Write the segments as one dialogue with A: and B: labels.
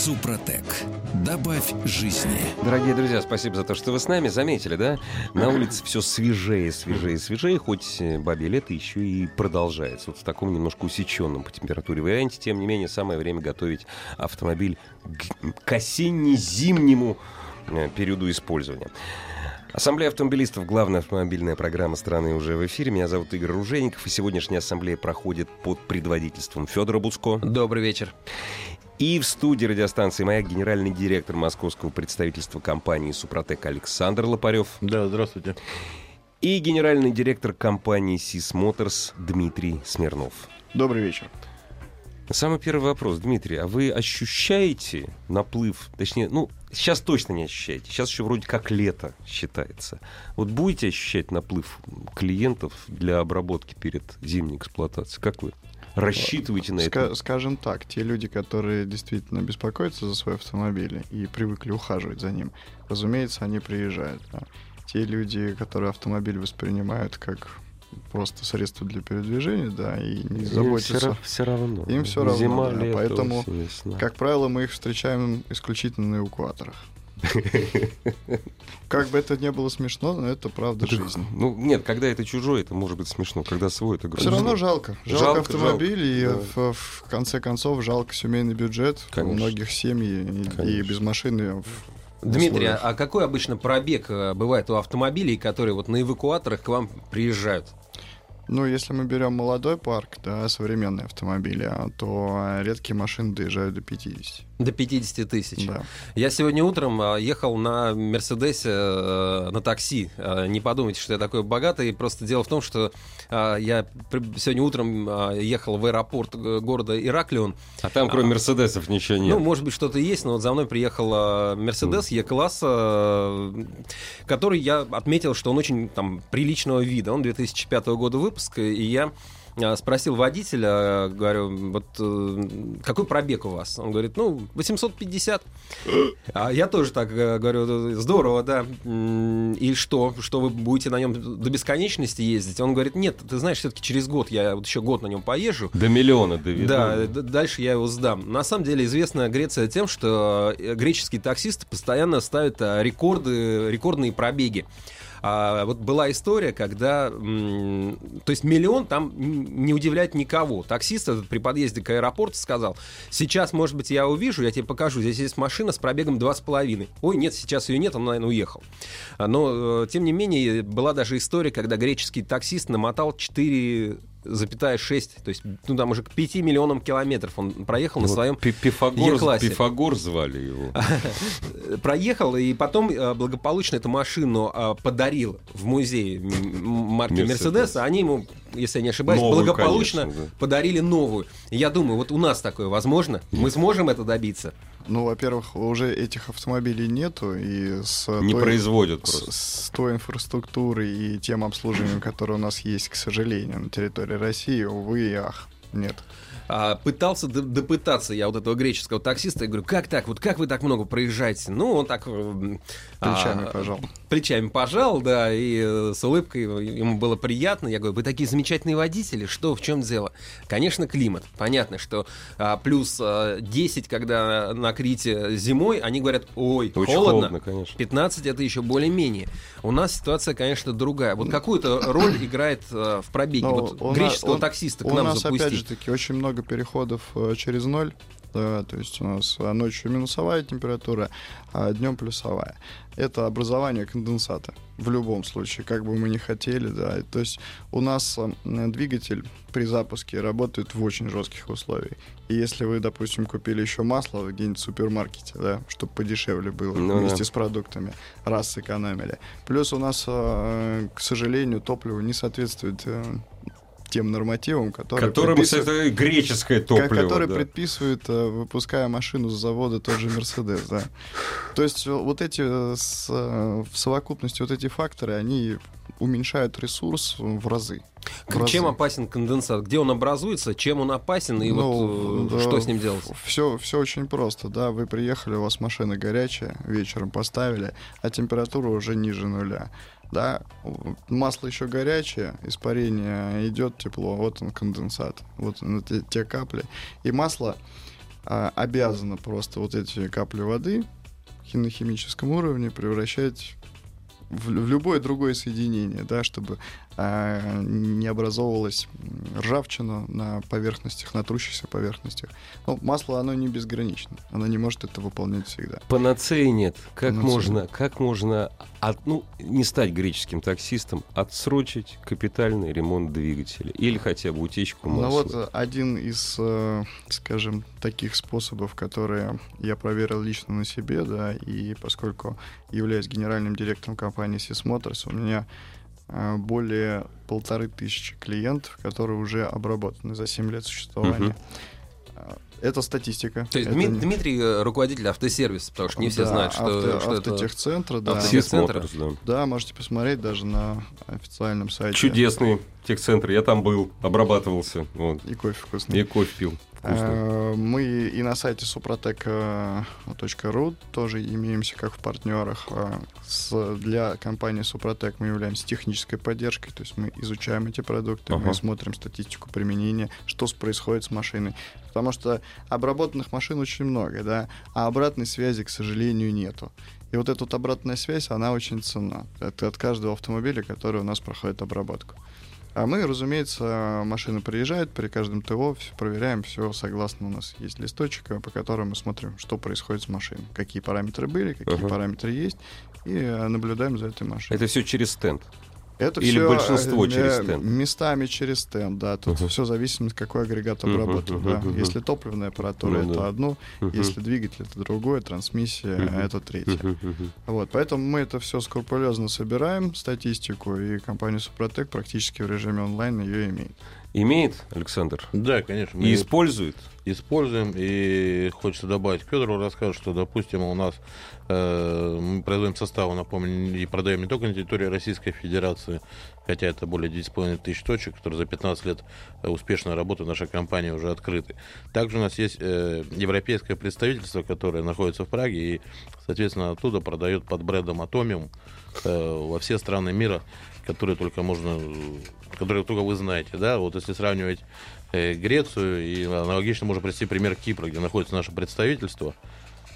A: Супротек. Добавь жизни.
B: Дорогие друзья, спасибо за то, что вы с нами. Заметили, да? На улице все свежее, свежее, свежее. Хоть э, бабе лето еще и продолжается. Вот в таком немножко усеченном по температуре варианте. Тем не менее, самое время готовить автомобиль к, осенне-зимнему э, периоду использования. Ассамблея автомобилистов, главная автомобильная программа страны уже в эфире. Меня зовут Игорь Ружейников, и сегодняшняя ассамблея проходит под предводительством Федора Буцко.
C: Добрый вечер.
B: И в студии радиостанции «Маяк» генеральный директор московского представительства компании «Супротек» Александр Лопарев.
D: Да, здравствуйте.
B: И генеральный директор компании «Сис Моторс» Дмитрий Смирнов.
E: Добрый вечер.
B: Самый первый вопрос, Дмитрий, а вы ощущаете наплыв, точнее, ну, сейчас точно не ощущаете, сейчас еще вроде как лето считается. Вот будете ощущать наплыв клиентов для обработки перед зимней эксплуатацией? Как вы? Рассчитываете на это?
E: Скажем так, те люди, которые действительно беспокоятся за свой автомобиль и привыкли ухаживать за ним, разумеется, они приезжают. Да. Те люди, которые автомобиль воспринимают как просто средство для передвижения, да, и не заботятся.
B: Все, все равно.
E: Им все равно. Зима, да, лето, поэтому, как правило, мы их встречаем исключительно на эвакуаторах. Как бы это не было смешно, но это правда это, жизнь.
B: Ну, нет, когда это чужой, это может быть смешно. Когда свой, это грустно.
E: Все равно жалко. Жалко, жалко автомобиль, жалко, и да. в, в конце концов жалко семейный бюджет. Конечно. У многих семьи и, и без машины
C: Дмитрий, а какой обычно пробег э, бывает у автомобилей, которые вот на эвакуаторах к вам приезжают?
E: Ну, если мы берем молодой парк, да, современные автомобили, а, то редкие машины доезжают до 50.
C: До 50 тысяч.
E: Да.
C: Я сегодня утром а, ехал на Мерседесе э, на такси. А, не подумайте, что я такой богатый. Просто дело в том, что а, я сегодня утром ехал в аэропорт э, города Ираклион.
B: А там кроме Мерседесов ничего нет?
C: Ну, может быть, что-то есть, но вот за мной приехал Мерседес Е-класса, который я отметил, что он очень там приличного вида. Он 2005 года выпуска, и я спросил водителя, говорю, вот э, какой пробег у вас? Он говорит, ну, 850. А я тоже так э, говорю, здорово, да. И что? Что вы будете на нем до бесконечности ездить? Он говорит, нет, ты знаешь, все-таки через год, я вот еще год на нем поезжу.
B: До миллиона доведу.
C: Да, дальше я его сдам. На самом деле известна Греция тем, что э, греческие таксисты постоянно ставят рекорды, рекордные пробеги. А, вот была история, когда, то есть миллион там не удивляет никого. Таксист этот при подъезде к аэропорту сказал, сейчас, может быть, я увижу, я тебе покажу, здесь есть машина с пробегом 2,5. Ой, нет, сейчас ее нет, он, наверное, уехал. Но, э, тем не менее, была даже история, когда греческий таксист намотал 4 запятая 6, то есть ну, там уже к 5 миллионам километров он проехал ну, на своем
B: Пифагор, Е-классе. Пифагор звали его.
C: Проехал, и потом э, благополучно эту машину э, подарил в музей марки Мерседес. Они ему, если я не ошибаюсь, новую, благополучно конечно, да. подарили новую. Я думаю, вот у нас такое возможно? Мы сможем это добиться?
E: Ну, во-первых, уже этих автомобилей нету, и с
B: не той, производят
E: просто. С, с той инфраструктурой и тем обслуживанием, которое у нас есть, к сожалению, на территории России, увы и ах, нет
C: а, пытался допытаться я вот этого греческого таксиста. Я говорю, как так? Вот как вы так много проезжаете? Ну, он так...
E: Э, плечами а, пожал.
C: Плечами пожал, да, и э, с улыбкой ему было приятно. Я говорю, вы такие замечательные водители, что, в чем дело? Конечно, климат. Понятно, что а, плюс а, 10, когда на Крите зимой, они говорят, ой, Очень холодно. холодно конечно. 15 это еще более-менее. У нас ситуация, конечно, другая. Вот какую-то роль играет а, в пробеге вот греческого он, таксиста к нам
E: запустить?
C: У нас,
E: опять же таки, очень много много переходов э, через ноль. Да, то есть у нас ночью минусовая температура, а днем плюсовая. Это образование конденсата в любом случае, как бы мы ни хотели, да. То есть у нас э, двигатель при запуске работает в очень жестких условиях. И если вы, допустим, купили еще масло где-нибудь в супермаркете, да, чтобы подешевле было ну, вместе да. с продуктами, раз сэкономили. Плюс у нас, э, к сожалению, топливо не соответствует тем нормативам, которые
B: Которым
E: предписывают-
B: это греческое
E: ко-
B: топливо.
E: который
B: да.
E: предписывает, э, выпуская машину с завода тот же Мерседес, да. То есть э, вот эти э, с, в совокупности вот эти факторы, они уменьшают ресурс в разы.
C: Чем опасен конденсат? Где он образуется? Чем он опасен? И
E: Ну,
C: вот э,
E: да,
C: что с ним делать?
E: Все, все очень просто, да. Вы приехали, у вас машина горячая, вечером поставили, а температура уже ниже нуля. Да, масло еще горячее, испарение идет тепло, вот он конденсат, вот он, те, те капли. И масло а, обязано просто вот эти капли воды на химическом уровне превращать в, в любое другое соединение, да, чтобы не образовывалась ржавчина на поверхностях, на трущихся поверхностях. Ну, масло, оно не безгранично, оно не может это выполнять всегда.
B: Панацеи нет. Как
E: Панацеи.
B: можно, как можно от, ну, не стать греческим таксистом, отсрочить капитальный ремонт двигателя или хотя бы утечку масла?
E: Ну вот э, один из, э, скажем, таких способов, которые я проверил лично на себе, да, и поскольку являюсь генеральным директором компании Sysmotors, у меня более полторы тысячи клиентов, которые уже обработаны за 7 лет существования. Э, Это статистика.
C: То есть
E: Это не-
C: Дмитрий э, руководитель автосервиса, потому что не все
E: Да,
C: знают, что,
E: авто-
C: что это...
E: автотехцентра, да.
C: Автотех-
B: Сисмоторс,
C: центра.
B: да.
E: Да, можете посмотреть даже на официальном сайте.
B: Чудесный техцентр. Я там был, обрабатывался. Вот.
E: И кофе вкусный.
B: И кофе пил. Вкусно.
E: Э, Мы и на сайте suprotec.ru тоже имеемся как в партнерах. Э, Для компании Супротек мы являемся технической поддержкой, то есть мы изучаем эти продукты,
B: Ага.
E: мы смотрим статистику применения, что происходит с машиной. Потому что обработанных машин очень много, да, а обратной связи, к сожалению, нету. И вот эта вот обратная связь, она очень ценна. Это от каждого автомобиля, который у нас проходит обработку. А мы, разумеется, машина приезжает, при каждом ТО всё проверяем, все согласно у нас есть листочек, э, по которому мы смотрим, что происходит с машиной, какие параметры были, какие
B: Ага.
E: параметры есть, и э, наблюдаем за этой машиной.
B: Это все через стенд.
E: Это
B: или
E: всё,
B: большинство
E: э,
B: через
E: э,
B: стенд?
E: Местами через стенд, да. Тут
B: Мгм.
E: все зависит, какой агрегат обработан.
B: мгм,
E: да.
B: мгм.
E: Если топливная аппаратура,
B: Ну
E: это
B: да.
E: одно,
B: Мгм.
E: если двигатель, это другое, трансмиссия,
B: Мгм.
E: это третье.
B: Мгм.
E: Вот, поэтому мы это все скрупулезно собираем, статистику, и компания Супротек практически в режиме онлайн ее имеет.
B: Имеет, Александр?
D: Да, конечно.
B: И использует?
D: Используем. И хочется добавить к Федору расскажет, что, допустим, у нас э, мы производим составы, напомню, и продаем не только на территории Российской Федерации, хотя это более 10,5 тысяч точек, которые за 15 лет э, успешной работы нашей компании уже открыты. Также у нас есть э, европейское представительство, которое находится в Праге и, соответственно, оттуда продает под брендом Atomium э, во все страны мира, которые только можно, которые только вы знаете, да, вот если сравнивать Грецию, и аналогично можно привести пример Кипра, где находится наше представительство,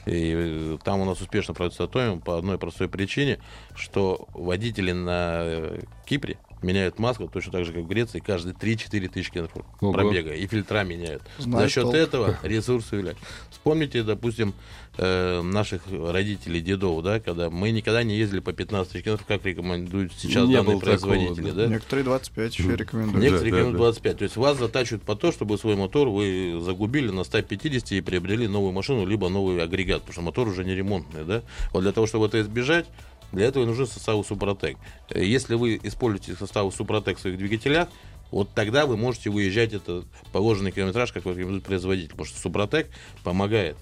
D: и э, там у нас успешно продается Atomium по одной простой причине, что водители на э, Кипре меняют маску точно так же, как в Греции, каждые 3-4 тысячи километров
B: Ого.
D: пробега, и фильтра меняют.
E: Знает
D: За счет
E: толк.
D: этого ресурсы увеличивают. Вспомните, допустим, э, наших родителей, дедов, да, когда мы никогда не ездили по 15 тысяч километров, как рекомендуют сейчас
B: Не
D: данные
B: было такого,
D: производители,
B: да.
D: да?
E: Некоторые 25 еще рекомендуют.
D: Некоторые
B: да,
D: рекомендуют
B: да.
D: 25. То есть вас затачивают по то, чтобы свой мотор вы загубили на 150 и приобрели новую машину, либо новый агрегат, потому что мотор уже не ремонтный, да? Вот для того, чтобы это избежать, для этого и нужны составы Супротек. Э, Если вы используете составы Супротек в своих двигателях, вот тогда вы можете выезжать это положенный километраж, как рекомендует производитель, потому что Супротек помогает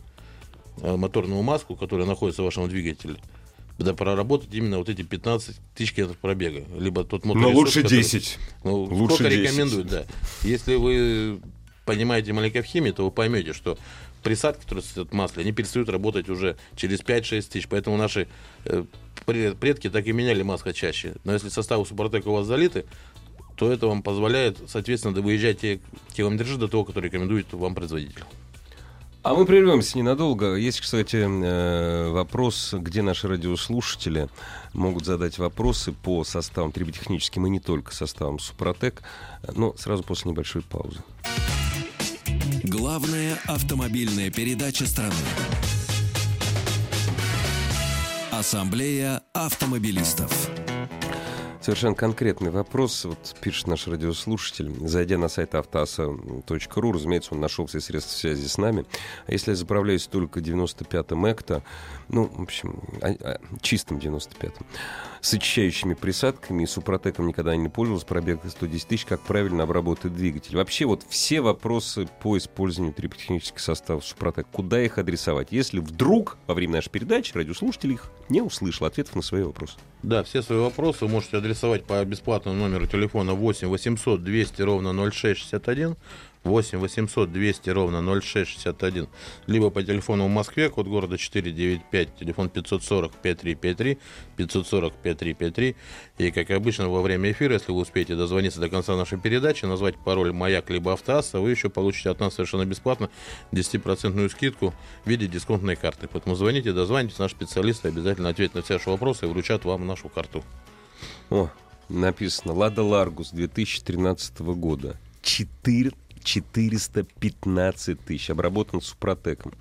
D: э, моторную маску, которая находится в вашем двигателе, да, проработать именно вот эти 15 тысяч километров пробега. Либо тот
B: Но
D: моторесурс,
B: лучше
D: который-
B: 10.
D: ну,
B: Лучше
D: сколько
B: 10.
D: рекомендуют, да. Если вы понимаете маленько в химии, то вы поймете, что присадки, которые стоят в масле, они перестают работать уже через 5-6 тысяч. Поэтому наши э, предки так и меняли масло чаще. Но если составы Супротека у вас залиты, то это вам позволяет, соответственно, выезжать те километражи до того, который рекомендует вам производитель.
B: А мы прервемся ненадолго. Есть, кстати, э, вопрос, где наши радиослушатели могут задать вопросы по составам триботехническим и не только составам Супротек, но сразу после небольшой паузы.
A: Главная автомобильная передача страны. Ассамблея автомобилистов.
B: Совершенно конкретный вопрос. Вот пишет наш радиослушатель. Зайдя на сайт автоаса.ру, разумеется, он нашел все средства связи с нами. А если я заправляюсь только 95-м экто, ну, в общем, а, а, чистым 95-м, с очищающими присадками и супротеком никогда не пользовался, пробег 110 тысяч, как правильно обработать двигатель. Вообще вот все вопросы по использованию триботехнических составов супротек, куда их адресовать, если вдруг во время нашей передачи радиослушатель их не услышал ответов на свои вопросы.
D: Да, все свои вопросы можете адресовать по бесплатному номеру телефона 8 800 200 ровно 0661. 8 800 200 ровно 0661, либо по телефону в Москве, код города 495, телефон 540 5353, 540 5353. И, как обычно, во время эфира, если вы успеете дозвониться до конца нашей передачи, назвать пароль «Маяк» либо «Автоасса», вы еще получите от нас совершенно бесплатно 10% скидку в виде дисконтной карты. Поэтому звоните, дозвонитесь, наши специалисты обязательно ответят на все ваши вопросы и вручат вам нашу карту.
B: О, написано «Лада Ларгус» 2013 года. 4 415 тысяч. Обработан супротеком.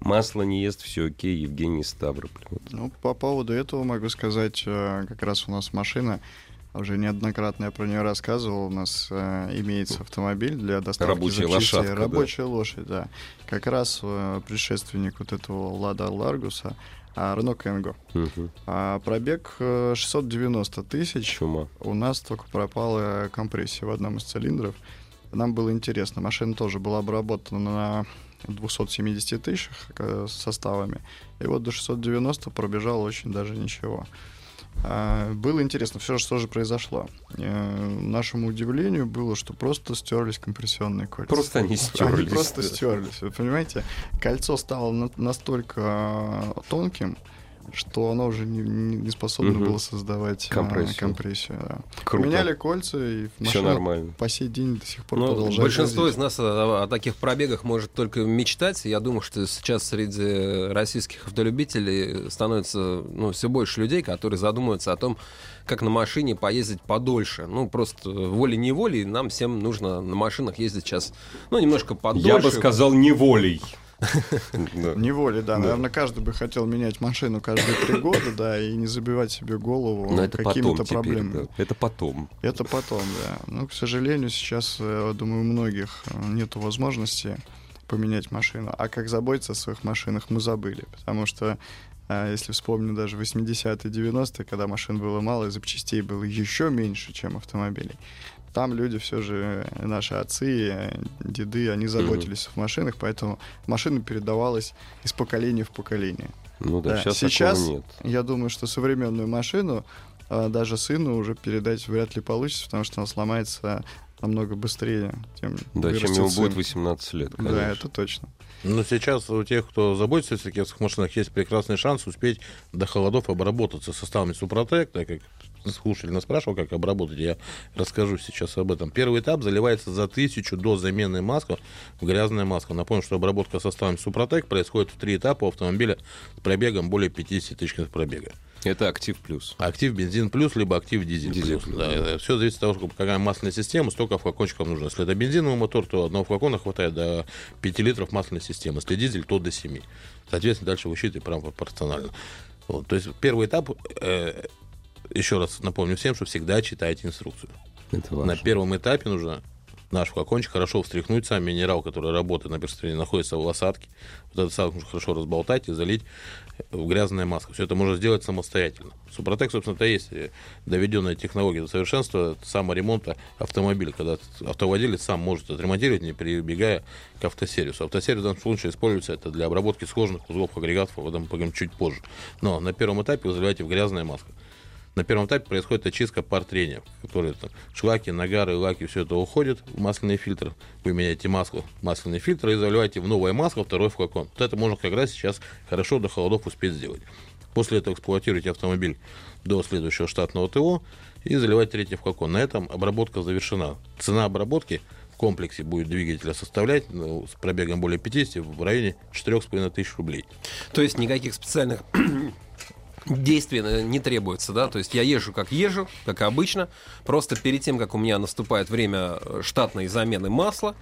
B: Масло не ест, все окей, Евгений Ставрополь.
E: Ну, по поводу этого могу сказать, э, как раз у нас машина, уже неоднократно я про нее рассказывал, у нас э, имеется автомобиль для доставки
B: Рабочая
E: запчастей.
B: лошадка, да.
E: Рабочая лошадь, да. Как раз э, предшественник вот этого Лада Ларгуса, Рено Кенго.
B: Мгм.
E: А пробег э, 690 тысяч.
B: Чума.
E: У нас только пропала компрессия в одном из цилиндров. Нам было интересно. Машина тоже была обработана на 270 тысячах э, составами. И вот до 690 пробежало очень даже ничего. А, Было интересно, все, что же произошло. Э, Нашему удивлению было, что просто стерлись компрессионные кольца.
B: Просто они стерлись.
E: Они просто стерлись. Вы понимаете, кольцо стало на- настолько э, тонким, что оно уже не, не- способно
B: Мгм.
E: было создавать э,
B: Компрессию.
E: компрессию. да.
B: Круто.
E: Поменяли кольца, и
B: Все нормально.
E: по сей день до сих пор
C: Ну,
E: продолжает
C: большинство
E: ездить.
C: из нас о, о таких пробегах может только мечтать. Я думаю, что сейчас среди российских автолюбителей становится ну, все больше людей, которые задумываются о том, как на машине поездить подольше. Ну, просто волей-неволей нам всем нужно на машинах ездить сейчас, ну, немножко подольше.
B: Я бы сказал, неволей. Да.
E: Неволей, да. Наверное, каждый бы хотел менять машину каждые три года, да, и не забивать себе голову
B: Но
E: какими-то проблемами.
B: Это потом.
E: Это потом, да. Ну, к сожалению, сейчас, э, думаю, у многих э, нету возможности поменять машину. А как заботиться о своих машинах, мы забыли. Потому что, э, если вспомню даже 80-е, 90-е, когда машин было мало, и запчастей было еще меньше, чем автомобилей, там люди все же, э, наши отцы, э, деды, они заботились о машинах, поэтому машина передавалась из поколения в поколение.
B: Ну да,
E: Да,
B: сейчас,
E: сейчас-
B: нет.
E: Я думаю, что современную машину а, даже сыну уже передать вряд ли получится, потому что она сломается намного быстрее, чем
B: Да, чем ему
E: сын.
B: будет 18 лет, конечно.
E: Да, это точно.
D: Но сейчас у тех, кто заботится о таких машинах, есть прекрасный шанс успеть до холодов обработаться составами Супротек, так как слушатель нас спрашивал, как обработать, я расскажу сейчас об этом. Первый этап заливается за тысячу до замены маска в грязная маска. Напомню, что обработка составами Супротек происходит в три этапа у автомобиля с пробегом более 50 тысяч пробега.
B: Это актив плюс.
D: Актив бензин плюс, либо актив дизель,
B: Дизель
D: плюс.
B: плюс,
D: Да, Все зависит от того, какая масляная система, столько флакончиков нужно. Если это бензиновый мотор, то одного флакона хватает до 5 литров масляной системы. Если дизель, то до 7. Соответственно, дальше вы считаете прям пропорционально. Вот, то есть первый этап, э, еще раз напомню всем, что всегда читайте инструкцию.
B: Это
D: На
B: важно.
D: первом этапе нужно наш флакончик хорошо встряхнуть, сам минерал, который работает на перстрине, находится в осадке. Вот этот осадок нужно хорошо разболтать и залить в грязное масло. Все это можно сделать самостоятельно. Супротек, собственно, это есть э, доведенная технология до совершенства саморемонта автомобиля, когда автовладелец сам может отремонтировать, не прибегая к автосервису. Автосервис в данном случае используется это для обработки сложных узлов агрегатов, об этом поговорим чуть позже. Но на первом этапе вы заливаете в грязное масло. На первом этапе происходит очистка пар трения, которые там, шлаки, нагары, лаки, все это уходит в масляный фильтр. Вы меняете масло, в масляный фильтр и заливаете в новое масло второй флакон. Вот это можно как раз сейчас хорошо до холодов успеть сделать. После этого эксплуатируйте автомобиль до следующего штатного ТО и заливать третий флакон. На этом обработка завершена. Цена обработки в комплексе будет двигателя составлять ну, с пробегом более 50 в районе 4,5 тысяч рублей.
C: То есть никаких специальных действий э, не требуется, да? То есть я езжу как езжу, как обычно. Просто перед тем, как у меня наступает время штатной замены масла,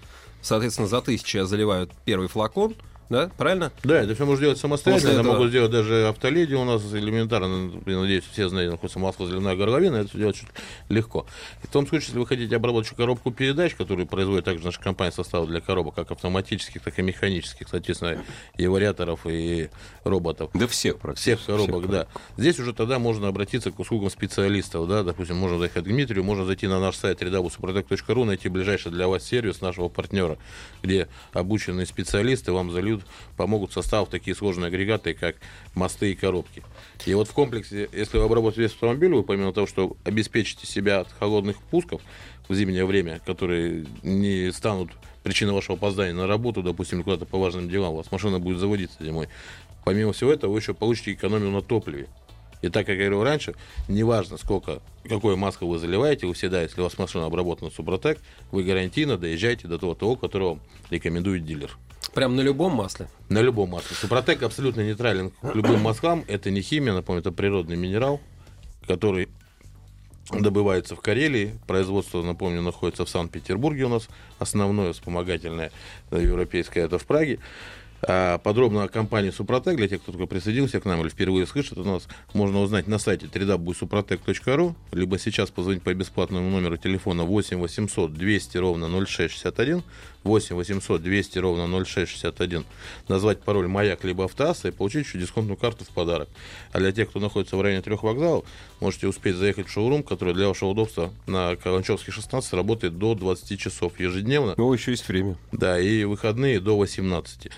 C: соответственно, за тысячу я заливаю первый флакон, да? Правильно?
D: Да, это все можно делать самостоятельно.
C: После
D: Это
C: этого-
D: могут сделать даже автоледи у нас элементарно. Я надеюсь, все знают, находится масло зеленая горловина. Это все делать очень легко. И в том случае, если вы хотите обработать коробку передач, которую производит также наша компания составы для коробок, как автоматических, так и механических, соответственно, и вариаторов, и роботов.
B: Да всех практически.
D: Всех коробок, да. Здесь уже тогда можно обратиться к услугам специалистов, да, допустим, можно заехать к Дмитрию, можно зайти на наш сайт www.suprotec.ru, найти ближайший для вас сервис нашего партнера, где обученные специалисты вам зальют, помогут составить такие сложные агрегаты, как мосты и коробки. И вот в комплексе, если вы обработаете весь автомобиль, вы помимо того, что обеспечите себя от холодных пусков в зимнее время, которые не станут причиной вашего опоздания на работу, допустим, куда-то по важным делам, у вас машина будет заводиться зимой. Помимо всего этого, вы еще получите экономию на топливе. И так, как я говорил раньше, неважно, сколько, какое масло вы заливаете, вы всегда, если у вас машина обработана Супротек, вы гарантийно доезжаете до того ТО, которого рекомендует дилер.
C: Прям на любом масле.
D: На любом масле. Супротек абсолютно нейтрален к любым маслам. Это не химия, напомню, это природный минерал, который добывается в Карелии. Производство, напомню, находится в Санкт-Петербурге у нас. Основное вспомогательное э, европейское это в Праге. А подробно о компании Супротек, для тех, кто только присоединился к нам или впервые слышит, у нас можно узнать на сайте www.suprotec.ru, либо сейчас позвонить по бесплатному номеру телефона 8 800 200 ровно 0661, 8 800 200 ровно 0661, назвать пароль «Маяк» либо «Автоасса» и получить еще дисконтную карту в подарок. А для тех, кто находится в районе трех вокзалов, можете успеть заехать в шоурум, который для вашего удобства на Каланчевский 16 работает до 20 часов ежедневно.
B: Ну, еще есть время.
D: Да, и выходные до 18.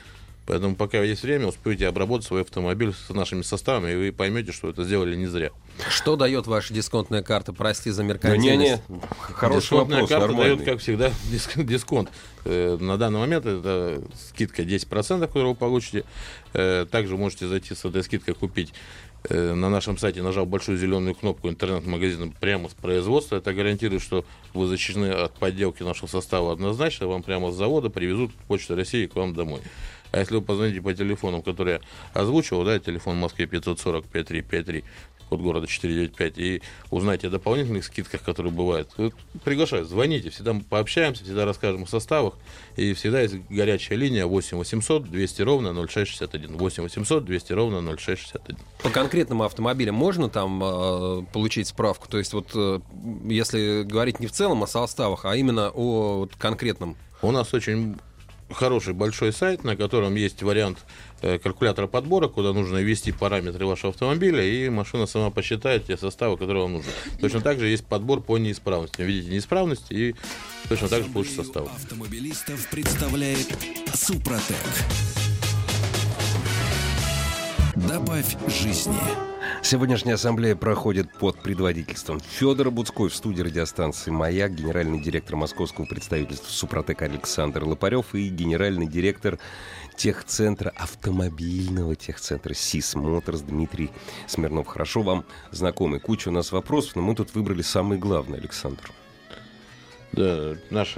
D: Поэтому пока есть время, успейте обработать свой автомобиль с нашими составами, и вы поймете, что это сделали не зря.
C: Что дает ваша дисконтная карта? Прости за
B: Да
C: меркантильность.
B: не-не, хороший
D: Дисконтная
B: вопрос,
D: карта
B: нормальный.
D: дает, как всегда, диск- дисконт. Э, На данный момент это скидка 10%, которую вы получите. Э, Также можете зайти с этой скидкой купить э, на нашем сайте, нажав большую зеленую кнопку интернет-магазина прямо с производства. Это гарантирует, что вы защищены от подделки нашего состава однозначно. Вам прямо с завода привезут Почта России к вам домой. А если вы позвоните по телефонам, которые я озвучивал, да, телефон в Москве 540 5353, код города 495, и узнаете о дополнительных скидках, которые бывают, вот приглашаю, звоните, всегда мы пообщаемся, всегда расскажем о составах, и всегда есть горячая линия 8 800 200 ровно 0661, 8 800 200 ровно 0661.
C: По конкретным автомобилям можно там э, получить справку? То есть вот э, если говорить не в целом о составах, а именно о вот, конкретном.
D: У нас очень хороший большой сайт, на котором есть вариант э, калькулятора подбора, куда нужно ввести параметры вашего автомобиля, и машина сама посчитает те составы, которые вам нужны. Точно так же есть подбор по неисправности. Видите неисправность, и точно так же получится состав.
A: Автомобилистов представляет Супротек. Добавь жизни.
B: Сегодняшняя ассамблея проходит под предводительством Федора Буцкой в студии радиостанции «Маяк», генеральный директор московского представительства «Супротек» Александр Лопарев и генеральный директор техцентра, автомобильного техцентра «СИС Моторс» Дмитрий Смирнов. Хорошо вам знакомый. Куча у нас вопросов, но мы тут выбрали самый главный, Александр.
D: Да, наш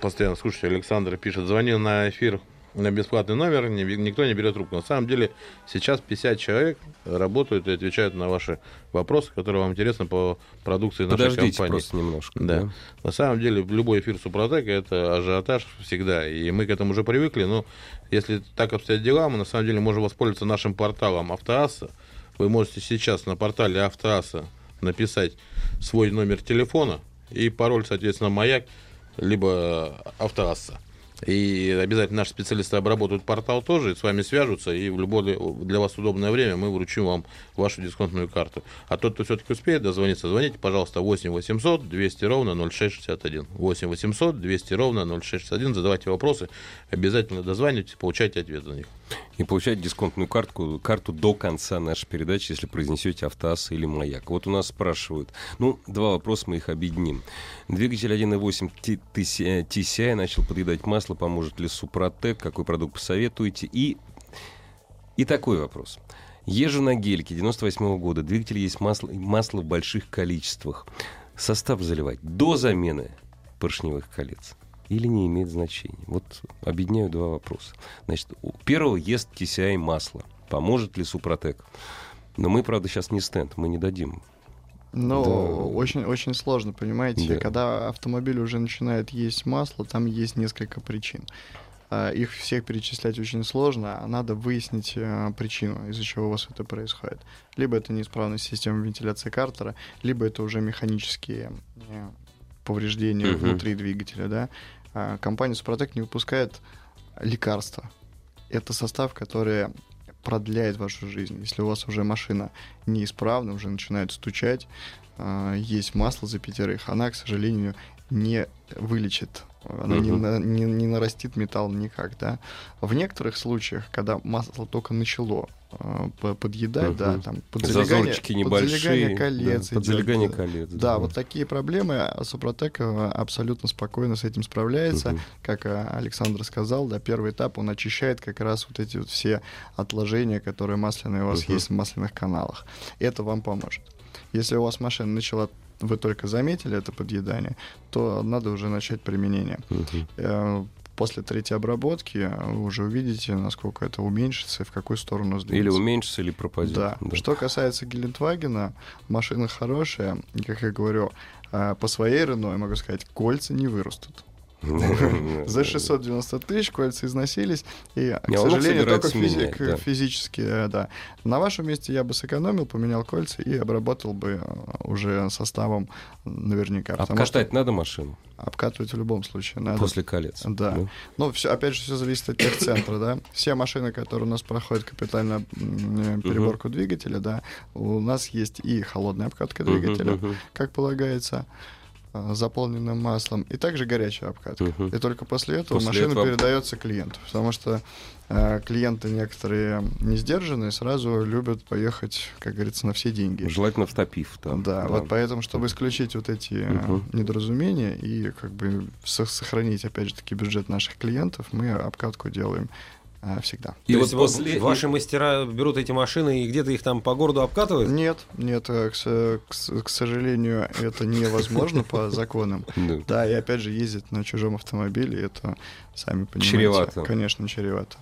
D: постоянный слушатель Александр пишет, звонил на эфир на бесплатный номер, никто не берет трубку. На самом деле сейчас 50 человек работают и отвечают на ваши вопросы, которые вам интересны по продукции нашей
B: Подождите
D: компании.
B: просто немножко.
D: Да. На самом деле, любой эфир Супротека это ажиотаж всегда. И мы к этому уже привыкли. Но если так обстоят дела, мы на самом деле можем воспользоваться нашим порталом Автоасса. Вы можете сейчас на портале Автоасса написать свой номер телефона и пароль, соответственно, маяк, либо Автоасса. И обязательно наши специалисты обработают портал тоже, и с вами свяжутся, и в любое для вас удобное время мы вручим вам вашу дисконтную карту. А тот, кто все-таки успеет дозвониться, звоните, пожалуйста, 8 800 200 ровно 0661. 8 800 200 ровно 0661. Задавайте вопросы, обязательно дозванивайтесь, получайте ответы на них.
B: И получать дисконтную картку, карту до конца нашей передачи, если произнесете автоасса или маяк. Вот у нас спрашивают. Ну, два вопроса мы их объединим. Двигатель 1.8 Т- TCI TCI начал подъедать масло. Поможет ли Супротек? Какой продукт посоветуете? И, и такой вопрос. Езжу на гельке 98 года. Двигатель есть масло, масло в больших количествах. Состав заливать до замены поршневых колец или не имеет значения? Вот объединяю два вопроса. Значит, у первого ест TCI масло. Поможет ли Супротек? Но мы, правда, сейчас не стенд, мы не дадим.
E: Но
B: Да.
E: очень, очень сложно, понимаете,
B: Да.
E: когда автомобиль уже начинает есть масло, там есть несколько причин. а, их всех перечислять очень сложно, а надо выяснить а, причину, из-за чего у вас это происходит. Либо это неисправность системы вентиляции картера, либо это уже механические э, повреждения
B: Мгм.
E: внутри двигателя, да. А, Компания Супротек не выпускает лекарства. Это состав, который продляет вашу жизнь. Если у вас уже машина неисправна, уже начинает стучать, а, есть масло за пятерых, она, к сожалению, не вылечит, она не,
B: Мгм.
E: на- не- не нарастит металл никак, да. В некоторых случаях, когда масло только начало по- подъедать, да, там подзалегание, подзалегание колец
B: да, подзалегание
E: идет.
B: колец.
E: Да, вот такие проблемы а Супротек а, абсолютно спокойно с этим справляется.
B: Мгм.
E: Как а, Александр сказал, да, первый этап он очищает как раз вот эти вот все отложения, которые масляные у вас
B: Мгм.
E: есть в масляных каналах. Это вам поможет. Если у вас машина начала, вы только заметили это подъедание, то надо уже начать применение. Э, После третьей обработки вы уже увидите, насколько это уменьшится и в какую сторону сдвинется.
B: Или уменьшится, или пропадет.
E: Да. Что касается Гелендвагена, машина хорошая. Как я говорю, а, по своей Рено, я могу сказать, кольца не вырастут. За 690 тысяч кольца износились, и, к сожалению, только физик, физически, э, да. На вашем месте я бы сэкономил, поменял кольца и обработал бы э, уже составом наверняка.
B: Обкатать надо машину
E: обкатывать в любом случае надо.
B: после колец?
E: Да. Ну, все, опять же, все зависит от техцентра, да. Все машины, которые у нас проходят капитальную э, переборку двигателя, да, у нас есть и холодная обкатка двигателя, как полагается, заполненным маслом, и также горячая обкатка.
B: Мгм.
E: И только после этого
B: После
E: машина
B: этого-
E: передается клиенту, потому что э, клиенты некоторые не сдержанные сразу любят поехать, как говорится, на все деньги.
B: Желательно в топив. Там,
E: Да, вот поэтому, чтобы исключить вот эти
B: Мгм.
E: недоразумения и как бы со- сохранить, опять же таки, бюджет наших клиентов, мы обкатку делаем всегда.
B: И
C: То
B: вот
C: есть
B: после...
C: ваши мастера берут эти машины и где-то их там по городу обкатывают?
E: Нет, нет, э, к, к к сожалению, это невозможно по законам.
B: Да.
E: Да, и опять же ездить на чужом автомобиле, это, сами понимаете,
B: Чревато.
E: конечно, чревато.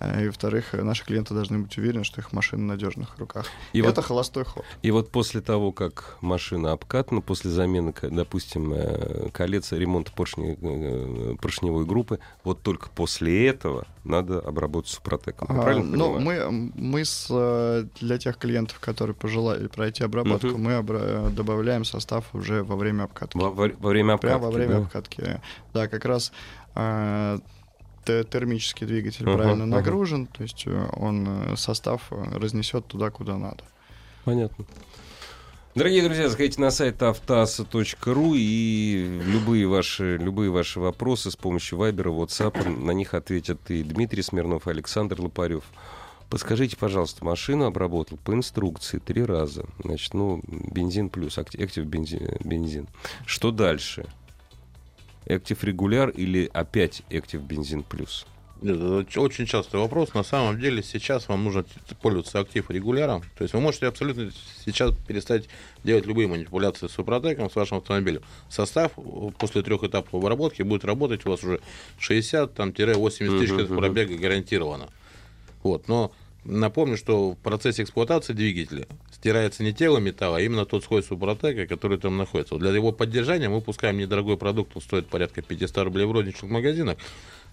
E: А, И, во-вторых, э, наши клиенты должны быть уверены, что их машина в надежных руках.
B: И
E: это
B: вот-
E: холостой ход.
B: И вот после того, как машина обкатана, после замены, допустим, э, колец, ремонта поршней, э, поршневой группы, вот только после этого надо обработать супротеком. Я
E: А,
B: правильно
E: ну,
B: понимаю?
E: мы, мы с, э, для тех клиентов, которые пожелали пройти обработку,
B: Мгм.
E: мы обра- добавляем состав уже во время обкатки.
B: Во, во- во время обкатки,
E: Прямо во время
B: да?
E: обкатки. Да, как раз термический двигатель
B: Ага,
E: правильно
B: ага.
E: нагружен, то есть э, он э, состав э, разнесет туда, куда надо.
B: Понятно. Дорогие друзья, заходите на сайт автоаса.ру и любые ваши, любые ваши вопросы с помощью Вайбера, WhatsApp, на них ответят и Дмитрий Смирнов, и Александр Лопарев. Подскажите, пожалуйста, машину обработал по инструкции три раза. Значит, ну, бензин плюс, акти- актив бензин. бензин. Что дальше? Актив регуляр или опять актив бензин плюс?
D: Нет, это очень частый вопрос. На самом деле сейчас вам нужно пользоваться актив регуляром. То есть вы можете абсолютно сейчас перестать делать любые манипуляции с супротеком, с вашим автомобилем. Состав э, после трех этапов обработки будет работать у вас уже 60-80 тысяч
B: мгм.
D: пробега гарантированно. Вот, но напомню, что в процессе эксплуатации двигателя стирается не тело металла, а именно тот слой супротека, который там находится. Вот для его поддержания мы выпускаем недорогой продукт, он стоит порядка 500 рублей в розничных магазинах,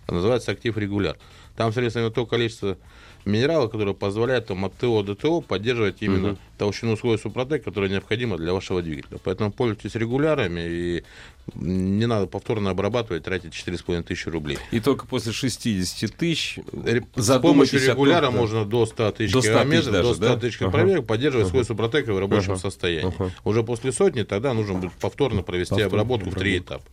D: а называется актив регуляр. Там, соответственно, то количество минерала, которое позволяет там, от ТО до ТО поддерживать именно
B: Мгм.
D: толщину слоя супротек, которая необходима для вашего двигателя. Поэтому пользуйтесь регулярами и не надо повторно обрабатывать, тратить 4,5 тысячи рублей.
B: И только после 60 тысяч
D: С помощью
B: том,
D: регуляра
B: да.
D: можно до 100 тысяч
B: До 100 тысяч
D: километров,
B: даже,
D: до 100
B: да?
D: тысяч
B: Ага.
D: пробега поддерживать
B: Ага.
D: свой супротек в рабочем
B: Ага.
D: состоянии.
B: Ага.
D: Уже после сотни тогда нужно будет повторно провести
B: Повторно
D: обработку в три этапа.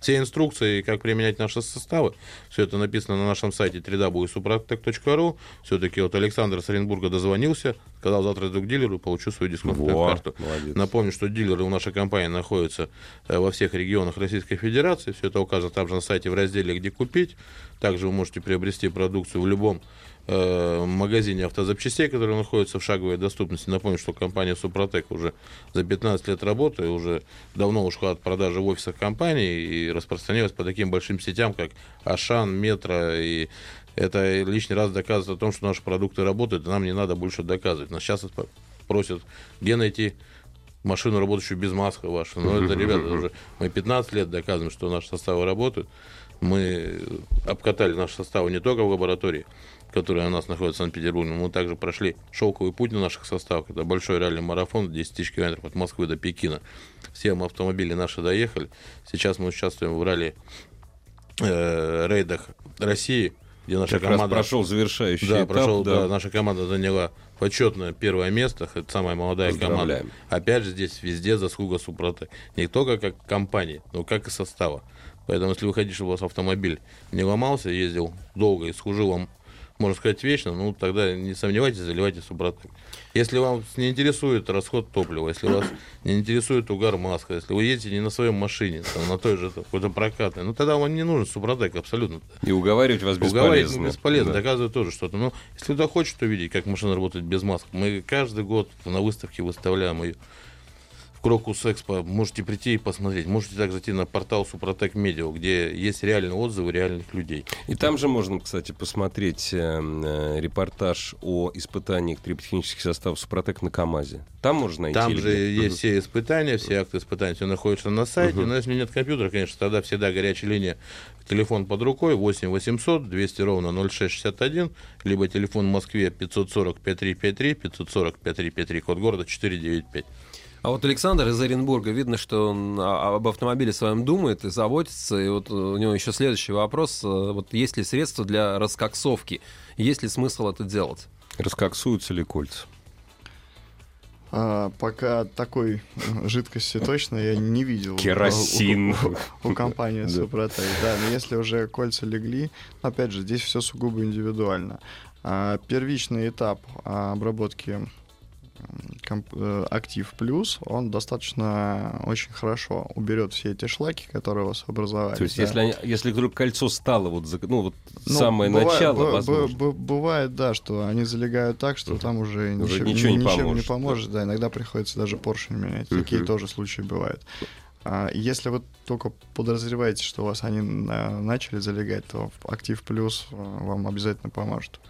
D: Все инструкции, как применять наши составы, все это написано на нашем сайте www.suprotec.ru. Все-таки вот Александр с Оренбурга дозвонился, сказал, завтра иду к дилеру, получу свою дисконтную карту.
B: молодец.
D: Напомню, что дилеры у нашей компании находятся э, во всех регионах Российской Федерации. Все это указано там же на сайте в разделе «Где купить». Также вы можете приобрести продукцию в любом э, магазине автозапчастей, который находится в шаговой доступности. Напомню, что компания Супротек уже за 15 лет работы, уже давно ушла от продажи в офисах компании и распространилась по таким большим сетям, как Ашан, Метро и это лишний раз доказывает о том, что наши продукты работают, и нам не надо больше доказывать. Нас сейчас просят, где найти машину, работающую без маска вашу. Но это, ребята, уже мы 15 лет доказываем, что наши составы работают. Мы обкатали наш состав не только в лаборатории, которая у нас находится в Санкт-Петербурге, мы также прошли шелковый путь на наших составах. Это большой реальный марафон, 10 тысяч километров от Москвы до Пекина. Все автомобили наши доехали. Сейчас мы участвуем в ралли э, рейдах России, где наша
B: Как раз
D: команда...
B: прошел завершающий
D: Да,
B: этап.
D: прошел,
B: да.
D: да, наша команда заняла почетное первое место, это самая молодая команда. Опять же, здесь везде заслуга Супротек. Не только как компании, но как и состава. Поэтому, если вы хотите, чтобы у вас автомобиль не ломался, ездил долго и служил вам, можно сказать, вечно, ну, тогда не сомневайтесь, заливайте Супротек. Если вам не интересует расход топлива, если вас не интересует угар маска, если вы едете не на своей машине, там, на той же какой-то прокатной, ну, тогда вам не нужен Супротек абсолютно.
B: И уговаривать вас
D: Уговаривать
B: бесполезно.
D: бесполезно,
B: Да.
D: доказывает тоже что-то. Но если кто хочет увидеть, как машина работает без масок, мы каждый год на выставке выставляем ее Крокус Экспо. Можете прийти и посмотреть. Можете также зайти на портал Супротек Медиа, где есть реальные отзывы реальных людей.
B: И там же можно, кстати, посмотреть э, э, репортаж о испытаниях триботехнических составов Супротек на КАМАЗе. Там можно найти.
D: Там же
B: где?
D: есть все испытания, все акты испытаний, все находится на сайте. Но если нет компьютера, конечно, тогда всегда горячая линия, телефон под рукой 8 800 200 ровно 0661, либо телефон в Москве 540 5353, 540 5353, код города 495.
C: А вот Александр из Оренбурга, видно, что он а- об автомобиле своем думает и заботится. И вот у него еще следующий вопрос. э, Вот есть ли средства для раскоксовки? Есть ли смысл это делать?
B: Раскоксуются ли кольца?
E: А, пока такой э, жидкости точно я не видел.
B: Керосин.
E: У, у- у компании. Супротек. Да, но если уже кольца легли, опять же, здесь все сугубо индивидуально. А, первичный этап а, обработки Актив Плюс, он достаточно очень хорошо уберет все эти шлаки, которые у вас образовались.
B: То есть,
E: да.
B: если, они- если вдруг кольцо стало вот, ну, вот
E: Ну,
B: самое
E: бывает-
B: начало,
E: б- б-
B: возможно.
E: б- бывает, да, что они залегают так, что там уже,
B: Уже
E: ничем,
B: ничего не
E: ничем
B: поможет,
E: не поможет. Да. иногда приходится даже поршень менять.
B: Мгм.
E: Такие тоже случаи бывают. А если вы только подозреваете, что у вас они на- начали залегать, то Актив Плюс э, вам обязательно поможет.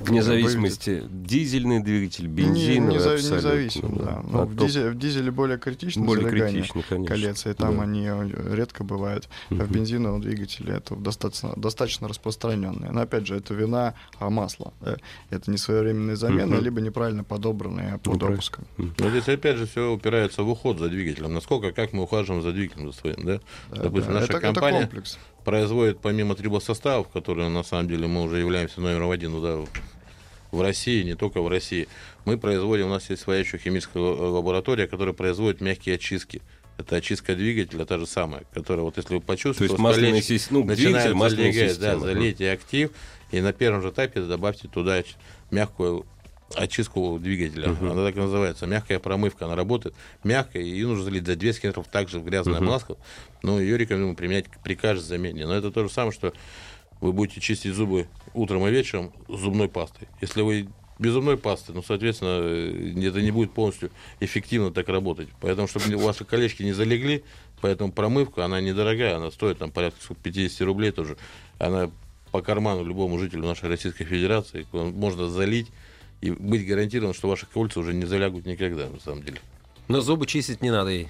B: Вне зависимости, дизельный двигатель,
E: Не,
B: бензиновый,
E: не, за-
B: абсолютно,
E: независимо, да. Ну,
B: А
E: в,
B: то
E: дизе- в дизеле более критично
B: более
E: залегание
B: критично, конечно.
E: колец, и там
B: Да.
E: они э, редко бывают. А в бензиновом двигателе это достаточно, достаточно распространенное. Но опять же, это вина а, масла. да. Это не своевременная замена,
B: Мгм.
E: либо неправильно подобранные по допускам.
D: Но здесь опять же все упирается в уход за двигателем. Насколько, как мы ухаживаем за двигателем за своим, да?
E: Да,
D: Допустим,
E: да.
D: наша
E: это, это
D: компания
E: комплекс.
D: Производит помимо трибосоставов, которые на самом деле мы уже являемся номером один ну, да, в России, не только в России, мы производим, у нас есть своя еще химическая ла- лаборатория, которая производит мягкие очистки. Это очистка двигателя, та же самая, которая, вот если вы
B: То
D: почувствуете,
B: есть
D: что
B: масляная
D: колечко
B: система, ну,
D: начинает залегать, да,
B: система.
D: залейте актив, и на первом же этапе добавьте туда мягкую очистку двигателя.
B: Мгм.
D: Она так и называется. Мягкая промывка. Она работает мягкая, ее нужно залить за 200 метров также в грязное
B: Мгм.
D: масло. Но ее рекомендуем применять при каждой замене. Но это то же самое, что вы будете чистить зубы утром и вечером зубной пастой. Если вы без зубной пасты, ну, соответственно, э, это не будет полностью эффективно так работать. Поэтому, чтобы ваши колечки не залегли, поэтому промывка, она недорогая, она стоит там порядка сколько, 50 рублей тоже. Она по карману любому жителю нашей Российской Федерации можно залить и быть гарантирован, что ваши кольца уже не залягут никогда, на самом деле.
C: Но зубы чистить не надо ей.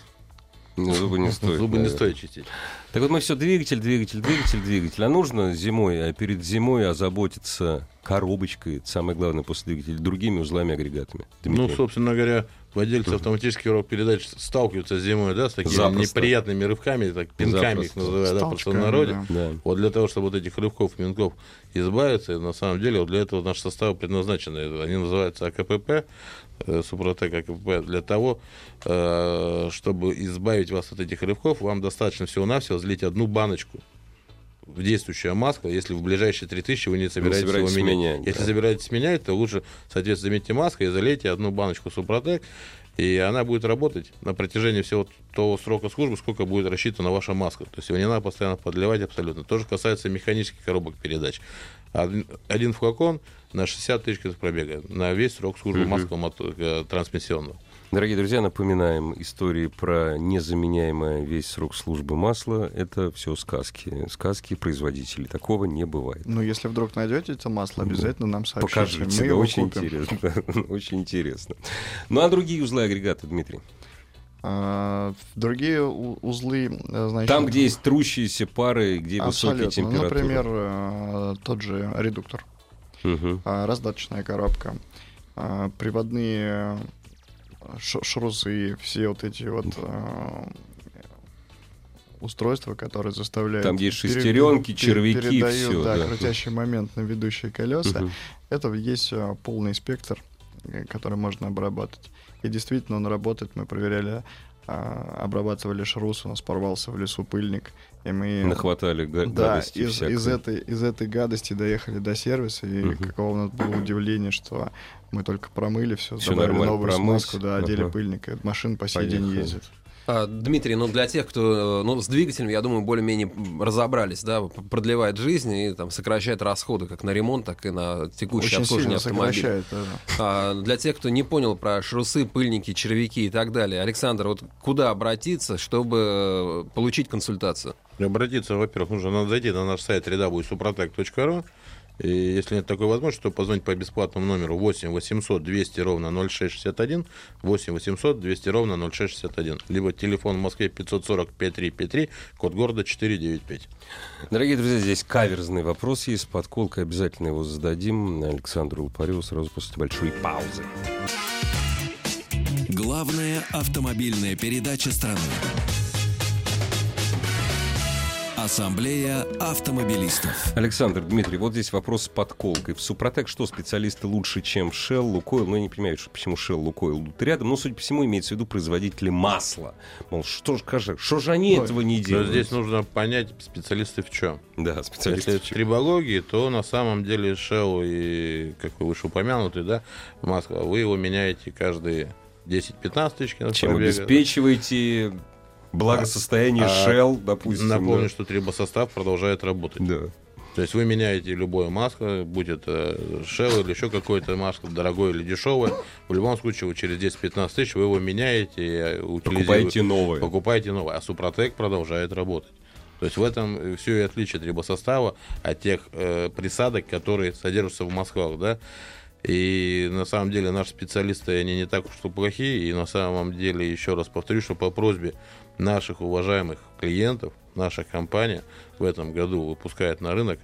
B: Ну, Зубы не стоит.
D: Зубы не
B: наверное.
D: стоит чистить.
B: Так вот мы все двигатель, двигатель, двигатель, двигатель. А нужно зимой, а перед зимой озаботиться коробочкой, это самое главное после двигателя, другими узлами, агрегатами.
D: Ну,
B: Дмитрий.
D: собственно говоря, владельцы автоматических передач сталкиваются зимой, да, с такими
B: Запросто.
D: неприятными рывками, так, пинками их
B: Запросто.
D: называют, да, в народе.
E: да.
D: Вот для того, чтобы вот этих рывков, пинков избавиться, на самом деле, вот для этого наши составы предназначены. Они называются АКПП, э, Супротек АКПП, для того, э, чтобы избавить вас от этих рывков, вам достаточно всего-навсего залить одну баночку в действующее масло, если в ближайшие 3000 вы не собираетесь,
B: собираетесь
D: его менять.
B: менять,
D: Если
B: да.
D: собираетесь менять, то лучше, соответственно, заметьте масло и залейте одну баночку Супротек, и она будет работать на протяжении всего того срока службы, сколько будет рассчитана ваша маска. То есть его не надо постоянно подливать абсолютно. То же касается механических коробок передач. Один, флакон на 60 тысяч пробега на весь срок службы масла мото- э, трансмиссионного.
B: Дорогие друзья, напоминаем истории про незаменяемое весь срок службы масла. Это все сказки. Сказки производителей. Такого не бывает.
E: Ну, если вдруг найдете это масло, обязательно нам сообщите.
B: Покажите,
E: Мы
B: да, очень
E: купим.
B: интересно. Очень интересно. Ну а другие узлы агрегата, Дмитрий?
E: А, другие узлы, э, значит...
B: Там, где есть трущиеся пары, где высокие
E: Абсолютно.
B: температуры.
E: Например, э, тот же редуктор, а, раздаточная коробка, а, приводные шрузы, все вот эти вот а, устройства, которые заставляют...
B: Там, есть шестеренки,
E: пере-
B: червяки,
E: передают,
B: всё,
E: да,
B: да.
E: крутящий момент на ведущие колеса.
B: Мгм.
E: Это есть а, полный спектр, э, который можно обрабатывать. И действительно он работает. Мы проверяли, обрабатывали шрус, у нас порвался в лесу пыльник, и мы...
B: Нахватали га-
E: Да,
B: гадости
E: из,
B: всякой.
E: из, этой, из этой гадости доехали до сервиса, и
B: Мгм.
E: какого у нас было удивление, что мы только промыли все,
B: Всё
E: добавили
B: нормально
E: новую
B: промыть.
E: смазку, да, одели
B: Ага.
E: пыльник, и машина по сей день
B: Поехали.
E: ездит.
C: А, Дмитрий, ну для тех, кто ну, с двигателем, я думаю, более-менее разобрались, да, продлевает жизнь и там сокращает расходы как на ремонт, так и на текущее
E: Очень
C: обслуживание
E: сильно
C: автомобиля.
E: да.
C: А, для тех, кто не понял про шрусы, пыльники, червяки и так далее, Александр, вот куда обратиться, чтобы получить консультацию?
D: Обратиться, во-первых, нужно надо зайти на наш сайт www.suprotec.ru. И если нет такой возможности, то позвонить по бесплатному номеру 8 800 200 ровно 0661, 8 800 200 ровно 0661, либо телефон в Москве 540 5353, код города 495.
B: Дорогие друзья, здесь каверзный вопрос есть с подколкой. Обязательно его зададим Александру Лупареву сразу после большой паузы.
A: Главная автомобильная передача страны. Ассамблея автомобилистов.
B: Александр, Дмитрий, вот здесь вопрос с подколкой. В Супротек что, специалисты лучше, чем Shell, Лукойл? Ну, я не понимаю, что, почему Shell, Лукойл идут рядом. Но, судя по всему, имеется в виду производители масла. Мол, что же, скажи, что же они
E: Ой,
B: этого не
D: Но
B: делают?
D: здесь нужно понять специалисты в чем.
B: Да, специалисты.
D: Если в трибологии, то на самом деле Shell и, как вы выше упомянутый, да, маска, вы его меняете каждые 10-15 тысяч километров
B: Чем
D: пробега.
B: обеспечиваете благосостояние
D: А,
B: Shell, допустим.
D: Напомню,
B: да.
D: что трибосостав продолжает работать.
B: Да.
D: То есть вы меняете любое масло, будь это Shell или еще какое-то масло, дорогое или дешевое. В любом случае, через 10-15 тысяч вы его меняете, и утилизируете.
B: Покупаете новое.
D: Покупаете новое. А Супротек продолжает работать. То есть в этом все и отличие трибосостава от тех э, присадок, которые содержатся в Москвах, да. И на самом деле наши специалисты, они не так уж и плохие. И на самом деле, еще раз повторю, что по просьбе наших уважаемых клиентов, наша компания в этом году выпускает на рынок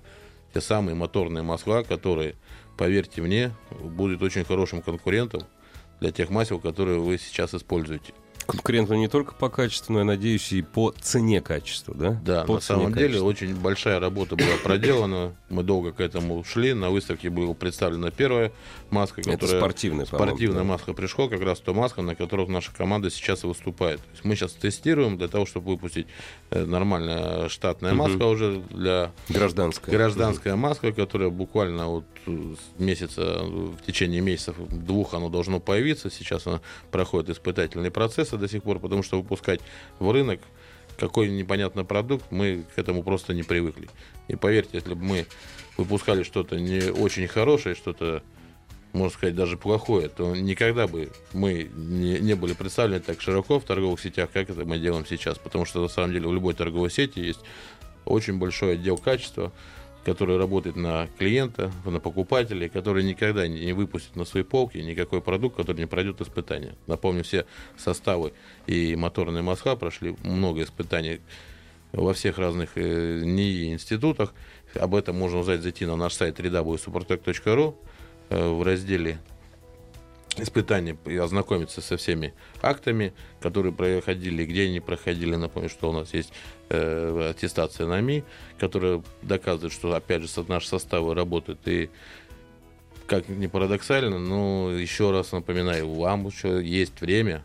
D: те самые моторные масла, которые, поверьте мне, будут очень хорошим конкурентом для тех масел, которые вы сейчас используете.
B: Конкурентно не только по качеству, но, я надеюсь, и по цене качества, да?
D: Да,
B: по
D: на самом деле
B: качества.
D: очень большая работа была проделана. Мы долго к этому шли. На выставке была представлена первая маска,
B: Это
D: которая...
B: спортивная, по-моему,
D: Спортивная
B: да.
D: маска пришло, как раз то маска, на которых наша команда сейчас и выступает. То есть мы сейчас тестируем для того, чтобы выпустить э, нормальная штатная маска уже для
B: Гражданская.
D: гражданская маска, которая буквально вот э, месяца, в течение месяцев двух оно должно появиться. Сейчас она проходит испытательные процессы до сих пор, потому что выпускать в рынок какой непонятный продукт, мы к этому просто не привыкли. И поверьте, если бы мы выпускали что-то не очень хорошее, что-то, можно сказать, даже плохое, то никогда бы мы не, не были представлены так широко в торговых сетях, как это мы делаем сейчас. Потому что на самом деле в любой торговой сети есть очень большой отдел качества, который работает на клиента, на покупателя, который никогда не выпустит на свои полки никакой продукт, который не пройдет испытания. Напомню, все составы и моторные масла прошли много испытаний во всех разных э, НИИ институтах. Об этом можно узнать, зайти на наш сайт www.suprotec.ru в разделе испытания и ознакомиться со всеми актами, которые проходили, где они проходили. Напомню, что у нас есть э, аттестация НАМИ, которая доказывает, что, опять же, наши составы работают. И как ни парадоксально, но еще раз напоминаю, вам еще есть время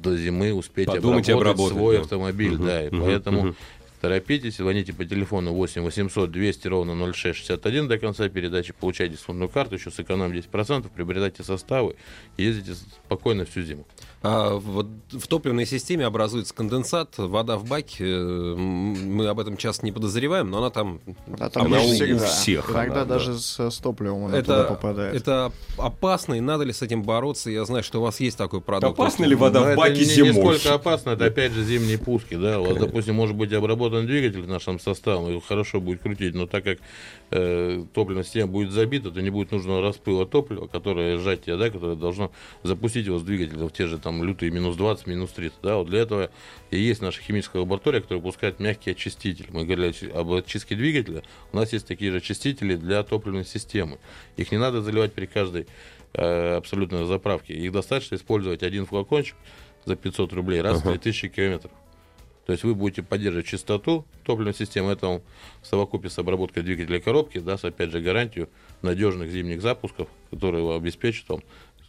D: до зимы успеть
B: Подумать
D: обработать,
B: обработать,
D: свой
B: да.
D: автомобиль.
B: Мгм,
D: да, и
B: мгм,
D: поэтому
B: мгм.
D: Торопитесь, звоните по телефону 8 800 200 ровно 0661 до конца передачи, получайте дисконтную карту, еще сэкономим 10%, приобретайте составы, ездите спокойно всю зиму.
C: А, вот в топливной системе образуется конденсат, вода в баке. э, Мы об этом часто не подозреваем, но она там
E: А там
B: Она у-
E: всегда.
B: всех
E: Иногда
B: она, да.
E: даже с, с топливом она туда
C: это,
E: попадает.
C: это опасно, и надо ли с этим бороться? Я знаю, что у вас есть такой продукт.
B: Опасно ли вода
D: Но
B: в
D: это
B: баке
D: не,
B: зимой?
D: не сколько опасно, это опять же зимние пуски, да, у вас, допустим, может быть обработка отработан двигатель нашим составом, его хорошо будет крутить, но так как э, топливная система будет забита, то не будет нужного распыла топлива, которое сжатие, да, которое должно запустить его с двигателя в те же там лютые минус 20, минус 30. Да, вот для этого и есть наша химическая лаборатория, которая выпускает мягкий очиститель. Мы говорили об очистке двигателя. У нас есть такие же очистители для топливной системы. Их не надо заливать при каждой э, абсолютно заправке. Их достаточно использовать один флакончик за 500 рублей раз ага. в 3000 километров. То есть вы будете поддерживать чистоту топливной системы, это в совокупе с обработкой двигателя коробки даст, опять же, гарантию надежных зимних запусков, которые обеспечат вам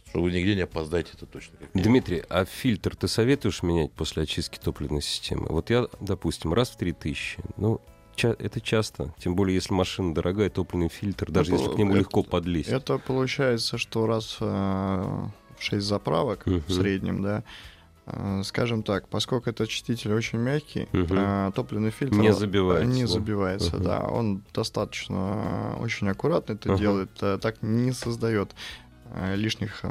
D: что вы нигде не опоздаете, это точно.
B: Дмитрий, а фильтр ты советуешь менять после очистки топливной системы? Вот я, допустим, раз в 3000, ну, это часто, тем более если машина дорогая, топливный фильтр, даже ну, если к нему это, легко подлезть.
E: Это получается, что раз э, в 6 заправок uh-huh. в среднем, да, скажем так, поскольку этот очиститель очень мягкий, угу. топливный фильтр
B: не забивается,
E: не забивается, угу. да, он достаточно э, очень аккуратно это угу. делает, так не создает лишних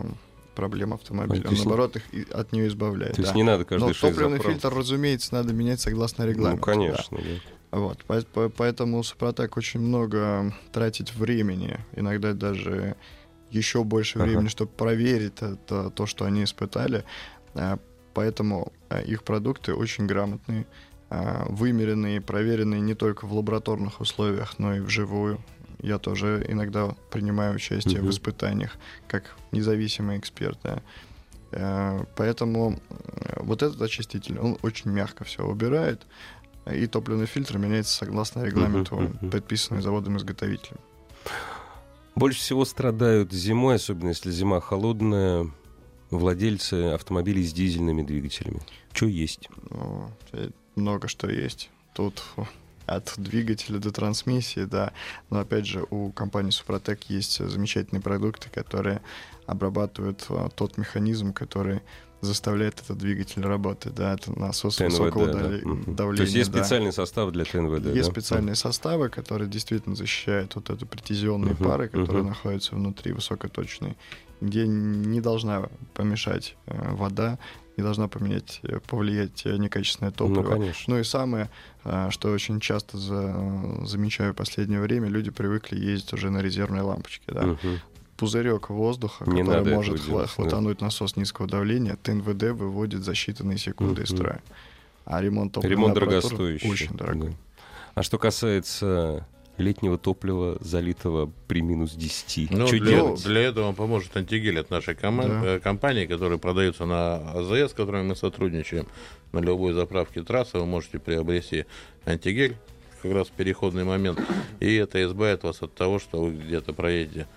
E: проблем автомобиля, а, он, наоборот их от нее избавляет.
B: То да. есть не надо каждый
E: Но топливный заправ... фильтр, разумеется, надо менять согласно ну, регламенту.
B: Ну, конечно, да. да.
E: Вот, поэтому Супротек очень много тратит времени, иногда даже еще больше времени, ага. чтобы проверить это, то, что они испытали поэтому э, их продукты очень грамотные, э, вымеренные, проверенные не только в лабораторных условиях, но и вживую. Я тоже иногда принимаю участие угу. в испытаниях как независимый эксперт. Да. Э, поэтому вот этот очиститель, он очень мягко все убирает, и топливный фильтр меняется согласно регламенту, предписанный заводом-изготовителем.
B: Больше всего страдают зимой, особенно если зима холодная, владельцы автомобилей с дизельными двигателями? Что есть?
E: Ну, много что есть. Тут от двигателя до трансмиссии, да. Но опять же, у компании Супротек есть замечательные продукты, которые обрабатывают а, тот механизм, который заставляет этот двигатель работать, да, это насос ТНВД, высокого да. давления.
B: То есть есть
E: да.
B: специальный состав для ТНВД,
E: Есть
B: да?
E: специальные составы, которые действительно защищают вот эту притязионные uh-huh, пары, которые uh-huh. находятся внутри высокоточной где не должна помешать э, вода, не должна поменять, э, повлиять некачественное ну, топливо.
B: Ну, конечно.
E: ну и самое, э, что очень часто за, замечаю в последнее время, люди привыкли ездить уже на резервной лампочке. Да? Угу. Пузырек воздуха, не который может хва- хватануть да. насос низкого давления, ТНВД выводит за считанные секунды угу. из строя. А ремонт топлива
B: Ремонт дорогостоящий.
E: Очень дорогой. Да.
B: А что касается летнего топлива, залитого при минус 10.
D: Ну, Что для, делать? для этого поможет антигель от нашей команд, да. Э, компании, который продается на АЗС, с которой мы сотрудничаем. На любой заправке трассы вы можете приобрести антигель как раз в переходный момент. И это избавит вас от того, что вы где-то проедете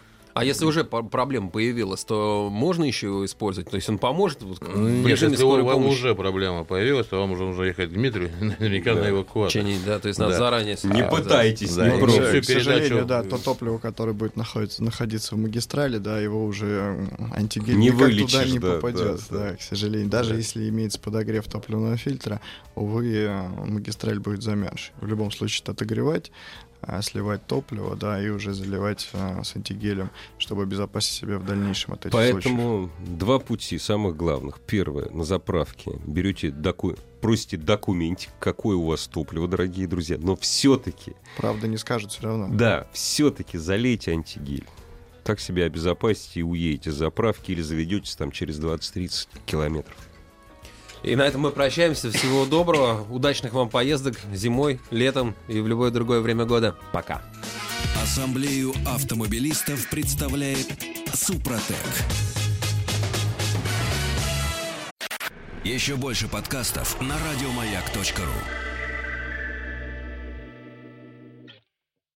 C: а если уже проблема появилась, то можно еще его использовать? То есть он поможет вот,
D: в Нет, если скорой вам уже проблема появилась, то вам уже нужно ехать к Дмитрию наверняка да. на эвакуацию.
C: Чинить, да, то есть надо да. заранее...
B: Не пытайтесь,
E: да. не пробуйте. К сожалению, да, то топливо, которое будет находиться, находиться в магистрали, да, его уже антиген
B: не
E: никак
B: вылечишь,
E: туда не
B: да,
E: попадет,
B: да,
E: да, да, к сожалению. Даже да. если имеется подогрев топливного фильтра, увы, магистраль будет замерзшей. В любом случае, отогревать, а, сливать топливо, да, и уже заливать а, с антигелем, чтобы обезопасить себя в дальнейшем от этих
B: Поэтому
E: случаев.
B: два пути самых главных. Первое, на заправке берете доку... просите документик, какое у вас топливо, дорогие друзья, но все-таки...
E: Правда, не скажут все равно.
B: Да, все-таки залейте антигель. Так себя обезопасите и уедете с заправки или заведетесь там через 20-30 километров.
C: И на этом мы прощаемся. Всего доброго, удачных вам поездок зимой, летом и в любое другое время года. Пока.
A: Ассамблею автомобилистов представляет Супротек. Еще больше подкастов на радиомаяк.ру